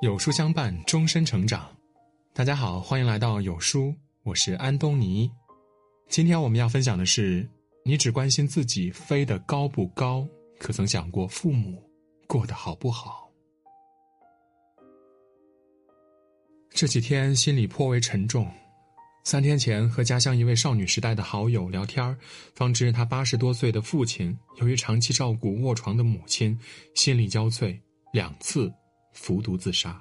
有书相伴，终身成长。大家好，欢迎来到有书，我是安东尼。今天我们要分享的是：你只关心自己飞得高不高，可曾想过父母过得好不好？这几天心里颇为沉重。三天前和家乡一位少女时代的好友聊天方知她八十多岁的父亲由于长期照顾卧床的母亲，心力交瘁，两次服毒自杀。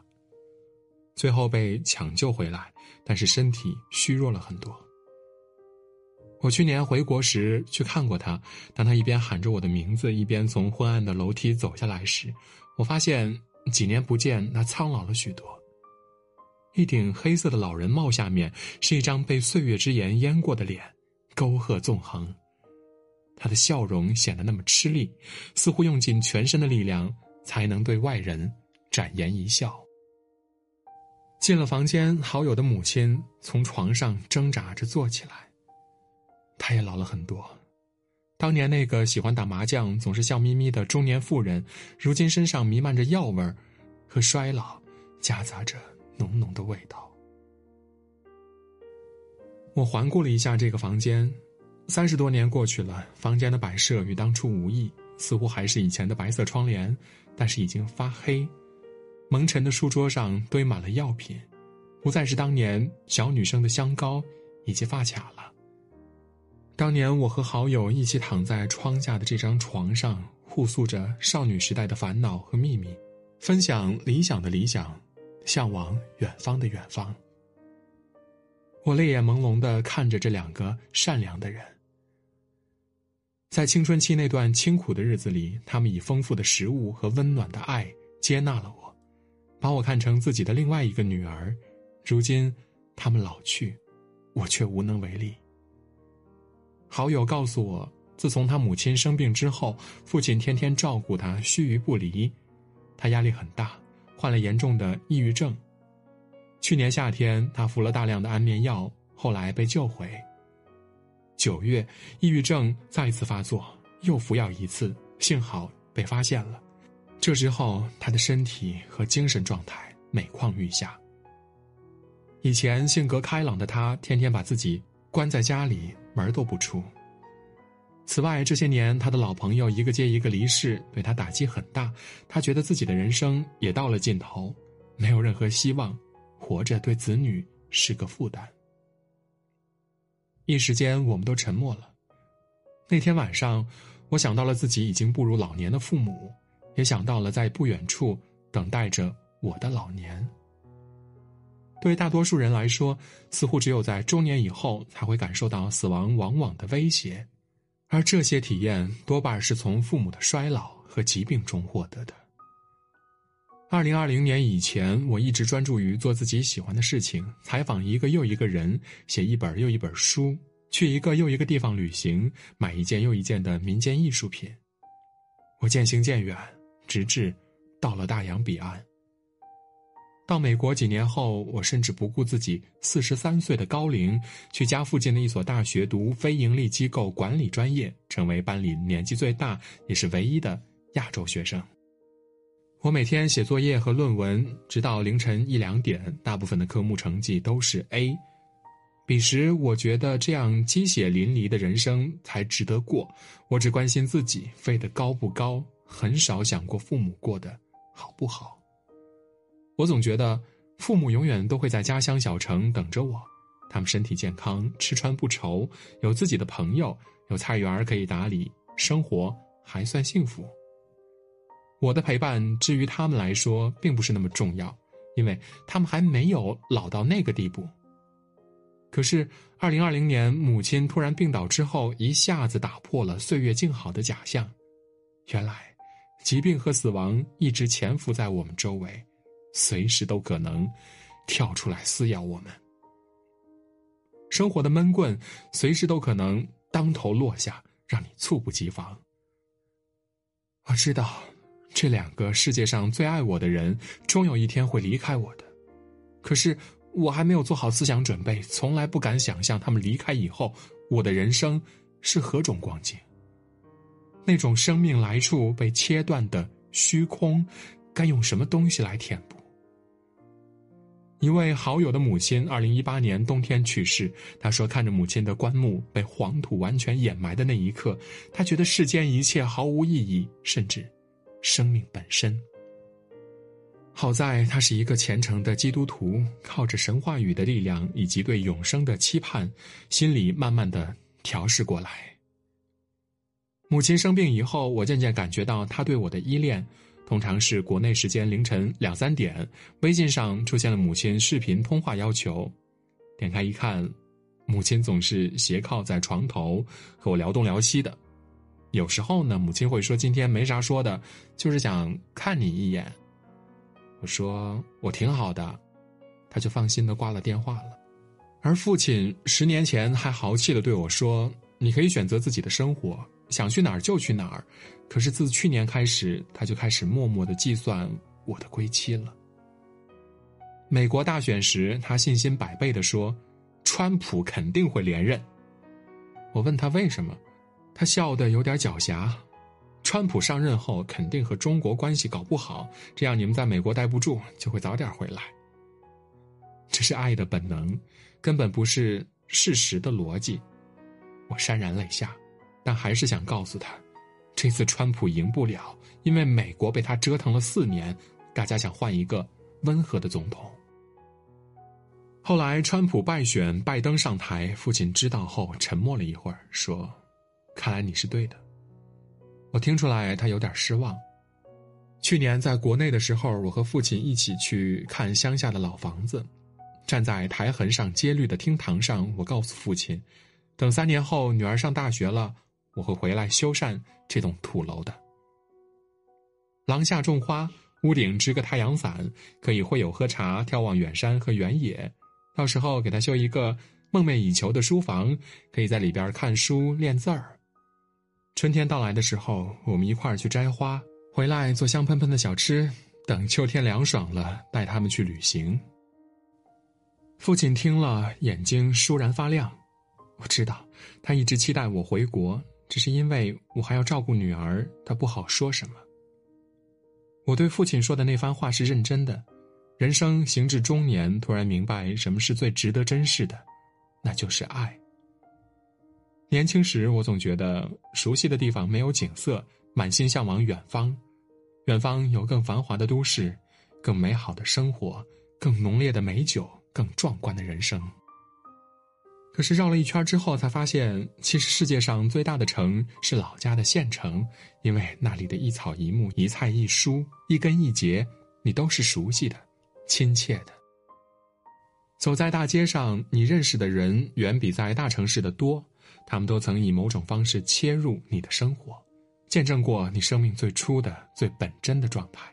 最后被抢救回来，但是身体虚弱了很多。我去年回国时去看过他，当他一边喊着我的名字，一边从昏暗的楼梯走下来时，我发现几年不见，他苍老了许多。一顶黑色的老人帽下面是一张被岁月之盐淹过的脸，沟壑纵横。他的笑容显得那么吃力，似乎用尽全身的力量才能对外人展颜一笑。进了房间，好友的母亲从床上挣扎着坐起来。她也老了很多，当年那个喜欢打麻将、总是笑眯眯的中年妇人，如今身上弥漫着药味儿和衰老，夹杂着。浓浓的味道。我环顾了一下这个房间，三十多年过去了，房间的摆设与当初无异，似乎还是以前的白色窗帘，但是已经发黑。蒙尘的书桌上堆满了药品，不再是当年小女生的香膏以及发卡了。当年我和好友一起躺在窗下的这张床上，互诉着少女时代的烦恼和秘密，分享理想的理想。向往远方的远方，我泪眼朦胧的看着这两个善良的人。在青春期那段清苦的日子里，他们以丰富的食物和温暖的爱接纳了我，把我看成自己的另外一个女儿。如今，他们老去，我却无能为力。好友告诉我，自从他母亲生病之后，父亲天天照顾他，须臾不离，他压力很大。患了严重的抑郁症。去年夏天，他服了大量的安眠药，后来被救回。九月，抑郁症再次发作，又服药一次，幸好被发现了。这之后，他的身体和精神状态每况愈下。以前性格开朗的他，天天把自己关在家里，门都不出。此外，这些年他的老朋友一个接一个离世，对他打击很大。他觉得自己的人生也到了尽头，没有任何希望，活着对子女是个负担。一时间，我们都沉默了。那天晚上，我想到了自己已经步入老年的父母，也想到了在不远处等待着我的老年。对大多数人来说，似乎只有在中年以后才会感受到死亡往往的威胁。而这些体验多半是从父母的衰老和疾病中获得的。二零二零年以前，我一直专注于做自己喜欢的事情，采访一个又一个人，写一本又一本书，去一个又一个地方旅行，买一件又一件的民间艺术品。我渐行渐远，直至到了大洋彼岸。到美国几年后，我甚至不顾自己四十三岁的高龄，去家附近的一所大学读非营利机构管理专业，成为班里年纪最大也是唯一的亚洲学生。我每天写作业和论文，直到凌晨一两点，大部分的科目成绩都是 A。彼时，我觉得这样鸡血淋漓的人生才值得过。我只关心自己飞得高不高，很少想过父母过得好不好。我总觉得，父母永远都会在家乡小城等着我，他们身体健康，吃穿不愁，有自己的朋友，有菜园可以打理，生活还算幸福。我的陪伴，至于他们来说，并不是那么重要，因为他们还没有老到那个地步。可是，二零二零年，母亲突然病倒之后，一下子打破了岁月静好的假象。原来，疾病和死亡一直潜伏在我们周围。随时都可能跳出来撕咬我们，生活的闷棍随时都可能当头落下，让你猝不及防。我知道，这两个世界上最爱我的人，终有一天会离开我的。可是，我还没有做好思想准备，从来不敢想象他们离开以后，我的人生是何种光景。那种生命来处被切断的虚空，该用什么东西来填补？一位好友的母亲，二零一八年冬天去世。他说：“看着母亲的棺木被黄土完全掩埋的那一刻，他觉得世间一切毫无意义，甚至生命本身。”好在他是一个虔诚的基督徒，靠着神话语的力量以及对永生的期盼，心里慢慢的调试过来。母亲生病以后，我渐渐感觉到他对我的依恋。通常是国内时间凌晨两三点，微信上出现了母亲视频通话要求，点开一看，母亲总是斜靠在床头和我聊东聊西的。有时候呢，母亲会说今天没啥说的，就是想看你一眼。我说我挺好的，他就放心的挂了电话了。而父亲十年前还豪气的对我说：“你可以选择自己的生活。”想去哪儿就去哪儿，可是自去年开始，他就开始默默的计算我的归期了。美国大选时，他信心百倍的说：“川普肯定会连任。”我问他为什么，他笑得有点狡黠：“川普上任后肯定和中国关系搞不好，这样你们在美国待不住，就会早点回来。”这是爱的本能，根本不是事实的逻辑。我潸然泪下。但还是想告诉他，这次川普赢不了，因为美国被他折腾了四年，大家想换一个温和的总统。后来川普败选，拜登上台，父亲知道后沉默了一会儿，说：“看来你是对的。”我听出来他有点失望。去年在国内的时候，我和父亲一起去看乡下的老房子，站在台痕上揭绿的厅堂上，我告诉父亲，等三年后女儿上大学了。我会回来修缮这栋土楼的。廊下种花，屋顶支个太阳伞，可以会友喝茶、眺望远山和原野。到时候给他修一个梦寐以求的书房，可以在里边看书练字儿。春天到来的时候，我们一块儿去摘花，回来做香喷喷的小吃。等秋天凉爽了，带他们去旅行。父亲听了，眼睛倏然发亮。我知道，他一直期待我回国。只是因为我还要照顾女儿，她不好说什么。我对父亲说的那番话是认真的。人生行至中年，突然明白什么是最值得珍视的，那就是爱。年轻时，我总觉得熟悉的地方没有景色，满心向往远方。远方有更繁华的都市，更美好的生活，更浓烈的美酒，更壮观的人生。可是绕了一圈之后，才发现，其实世界上最大的城是老家的县城，因为那里的一草一木、一菜一蔬、一根一节，你都是熟悉的、亲切的。走在大街上，你认识的人远比在大城市的多，他们都曾以某种方式切入你的生活，见证过你生命最初的、最本真的状态，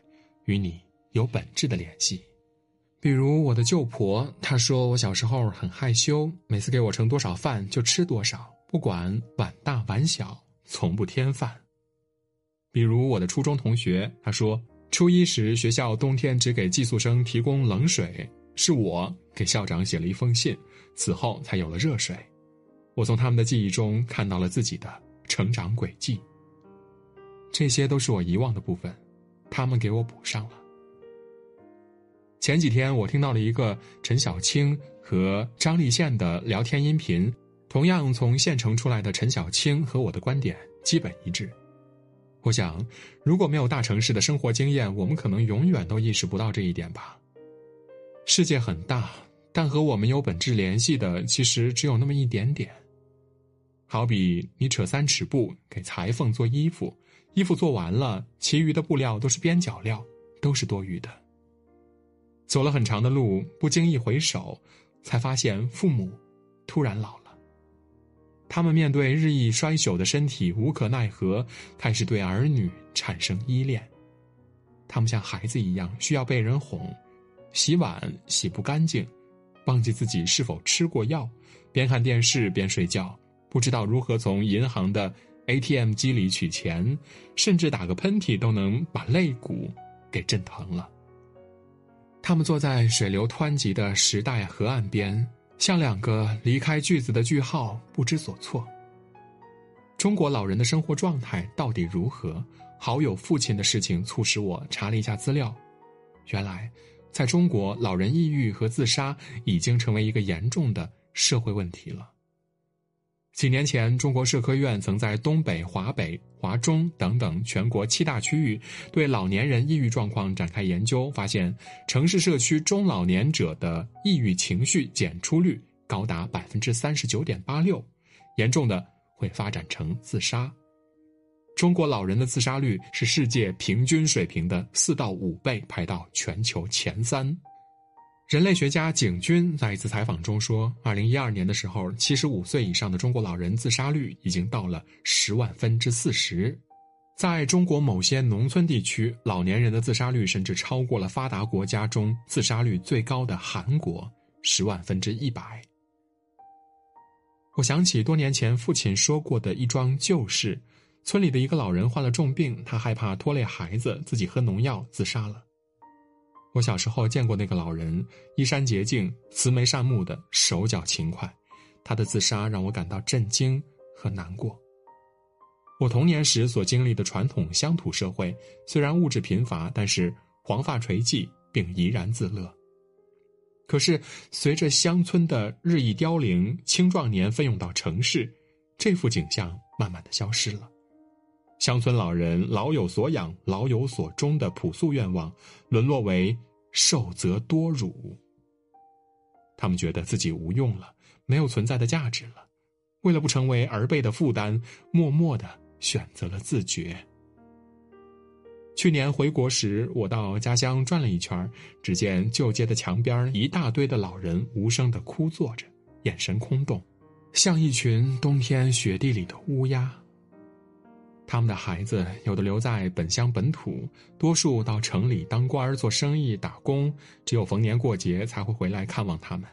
与你有本质的联系。比如我的舅婆，她说我小时候很害羞，每次给我盛多少饭就吃多少，不管碗大碗小，从不添饭。比如我的初中同学，他说初一时学校冬天只给寄宿生提供冷水，是我给校长写了一封信，此后才有了热水。我从他们的记忆中看到了自己的成长轨迹。这些都是我遗忘的部分，他们给我补上了。前几天我听到了一个陈小青和张立宪的聊天音频，同样从县城出来的陈小青和我的观点基本一致。我想，如果没有大城市的生活经验，我们可能永远都意识不到这一点吧。世界很大，但和我们有本质联系的其实只有那么一点点。好比你扯三尺布给裁缝做衣服，衣服做完了，其余的布料都是边角料，都是多余的。走了很长的路，不经意回首，才发现父母突然老了。他们面对日益衰朽的身体，无可奈何，开始对儿女产生依恋。他们像孩子一样，需要被人哄，洗碗洗不干净，忘记自己是否吃过药，边看电视边睡觉，不知道如何从银行的 ATM 机里取钱，甚至打个喷嚏都能把肋骨给震疼了。他们坐在水流湍急的时代河岸边，像两个离开句子的句号，不知所措。中国老人的生活状态到底如何？好友父亲的事情促使我查了一下资料，原来，在中国，老人抑郁和自杀已经成为一个严重的社会问题了。几年前，中国社科院曾在东北、华北、华中等等全国七大区域对老年人抑郁状况展开研究，发现城市社区中老年者的抑郁情绪检出率高达百分之三十九点八六，严重的会发展成自杀。中国老人的自杀率是世界平均水平的四到五倍，排到全球前三。人类学家景军在一次采访中说：“二零一二年的时候，七十五岁以上的中国老人自杀率已经到了十万分之四十。在中国某些农村地区，老年人的自杀率甚至超过了发达国家中自杀率最高的韩国十万分之一百。”我想起多年前父亲说过的一桩旧事：村里的一个老人患了重病，他害怕拖累孩子，自己喝农药自杀了。我小时候见过那个老人，衣衫洁净、慈眉善目的，手脚勤快。他的自杀让我感到震惊和难过。我童年时所经历的传统乡土社会，虽然物质贫乏，但是黄发垂髻并怡然自乐。可是随着乡村的日益凋零，青壮年奋勇到城市，这幅景象慢慢的消失了。乡村老人老有所养、老有所终的朴素愿望，沦落为受则多辱。他们觉得自己无用了，没有存在的价值了，为了不成为儿辈的负担，默默的选择了自绝。去年回国时，我到家乡转了一圈，只见旧街的墙边一大堆的老人无声的枯坐着，眼神空洞，像一群冬天雪地里的乌鸦。他们的孩子有的留在本乡本土，多数到城里当官儿、做生意、打工，只有逢年过节才会回来看望他们。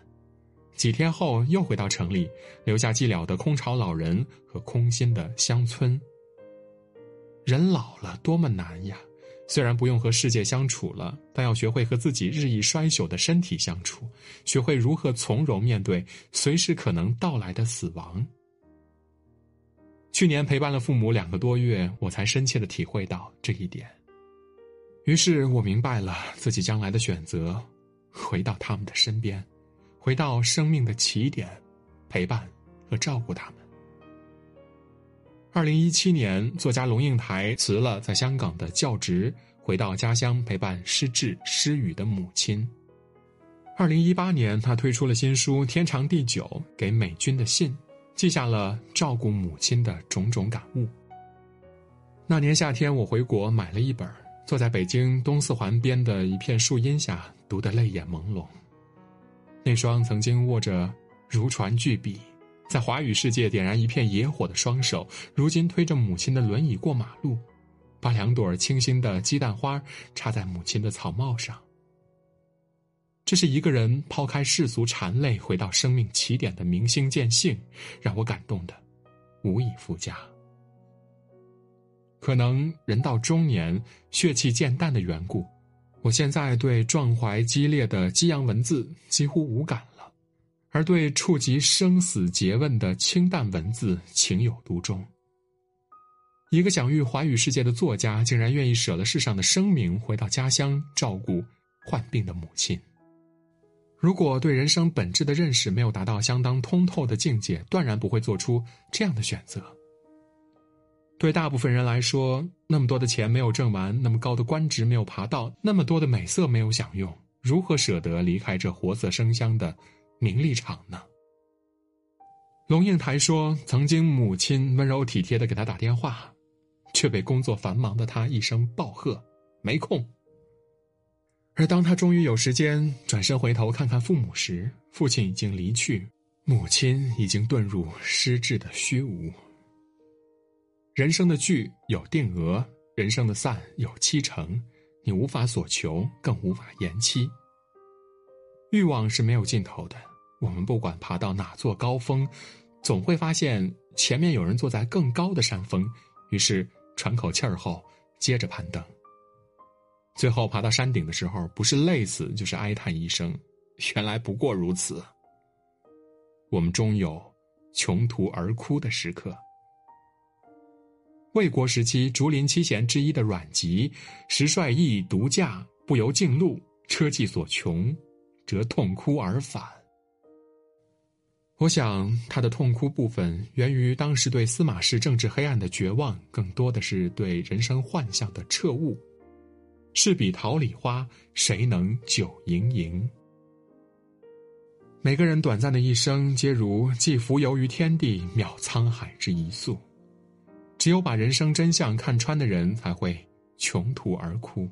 几天后又回到城里，留下寂寥的空巢老人和空心的乡村。人老了多么难呀！虽然不用和世界相处了，但要学会和自己日益衰朽的身体相处，学会如何从容面对随时可能到来的死亡。去年陪伴了父母两个多月，我才深切的体会到这一点。于是我明白了自己将来的选择：回到他们的身边，回到生命的起点，陪伴和照顾他们。二零一七年，作家龙应台辞了在香港的教职，回到家乡陪伴失智失语的母亲。二零一八年，他推出了新书《天长地久》，给美军的信。记下了照顾母亲的种种感悟。那年夏天，我回国买了一本，坐在北京东四环边的一片树荫下，读得泪眼朦胧。那双曾经握着如椽巨笔，在华语世界点燃一片野火的双手，如今推着母亲的轮椅过马路，把两朵清新的鸡蛋花插在母亲的草帽上。这是一个人抛开世俗缠累，回到生命起点的明心见性，让我感动的无以复加。可能人到中年，血气渐淡的缘故，我现在对壮怀激烈的激扬文字几乎无感了，而对触及生死诘问的清淡文字情有独钟。一个享誉华语世界的作家，竟然愿意舍了世上的声名，回到家乡照顾患病的母亲。如果对人生本质的认识没有达到相当通透的境界，断然不会做出这样的选择。对大部分人来说，那么多的钱没有挣完，那么高的官职没有爬到，那么多的美色没有享用，如何舍得离开这活色生香的名利场呢？龙应台说：“曾经母亲温柔体贴的给他打电话，却被工作繁忙的他一声暴喝，没空。”而当他终于有时间转身回头看看父母时，父亲已经离去，母亲已经遁入失智的虚无。人生的聚有定额，人生的散有七成，你无法所求，更无法延期。欲望是没有尽头的，我们不管爬到哪座高峰，总会发现前面有人坐在更高的山峰，于是喘口气儿后，接着攀登。最后爬到山顶的时候，不是累死，就是哀叹一声：“ 原来不过如此。”我们终有穷途而哭的时刻。魏国时期竹林七贤之一的阮籍，时率意独驾，不由径路，车迹所穷，则痛哭而返。我想，他的痛哭部分源于当时对司马氏政治黑暗的绝望，更多的是对人生幻象的彻悟。是比桃李花，谁能久盈盈？每个人短暂的一生，皆如寄浮游于天地，渺沧海之一粟。只有把人生真相看穿的人，才会穷途而哭。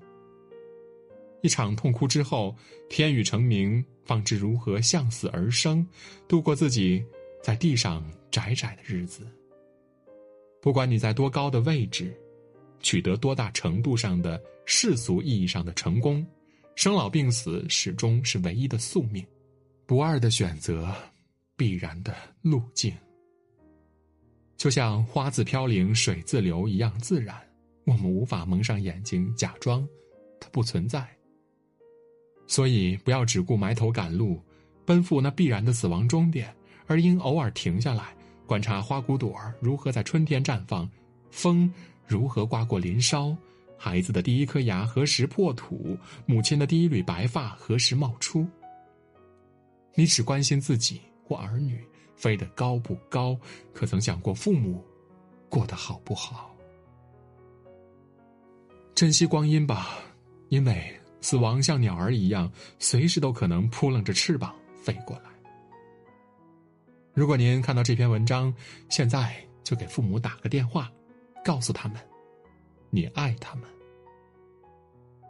一场痛哭之后，天宇成明，方知如何向死而生，度过自己在地上窄窄的日子。不管你在多高的位置，取得多大程度上的世俗意义上的成功，生老病死始终是唯一的宿命，不二的选择，必然的路径。就像花自飘零水自流一样自然，我们无法蒙上眼睛假装它不存在。所以，不要只顾埋头赶路，奔赴那必然的死亡终点，而应偶尔停下来，观察花骨朵儿如何在春天绽放，风如何刮过林梢，孩子的第一颗牙何时破土，母亲的第一缕白发何时冒出。你只关心自己或儿女飞得高不高，可曾想过父母过得好不好？珍惜光阴吧，因为。死亡像鸟儿一样，随时都可能扑棱着翅膀飞过来。如果您看到这篇文章，现在就给父母打个电话，告诉他们，你爱他们。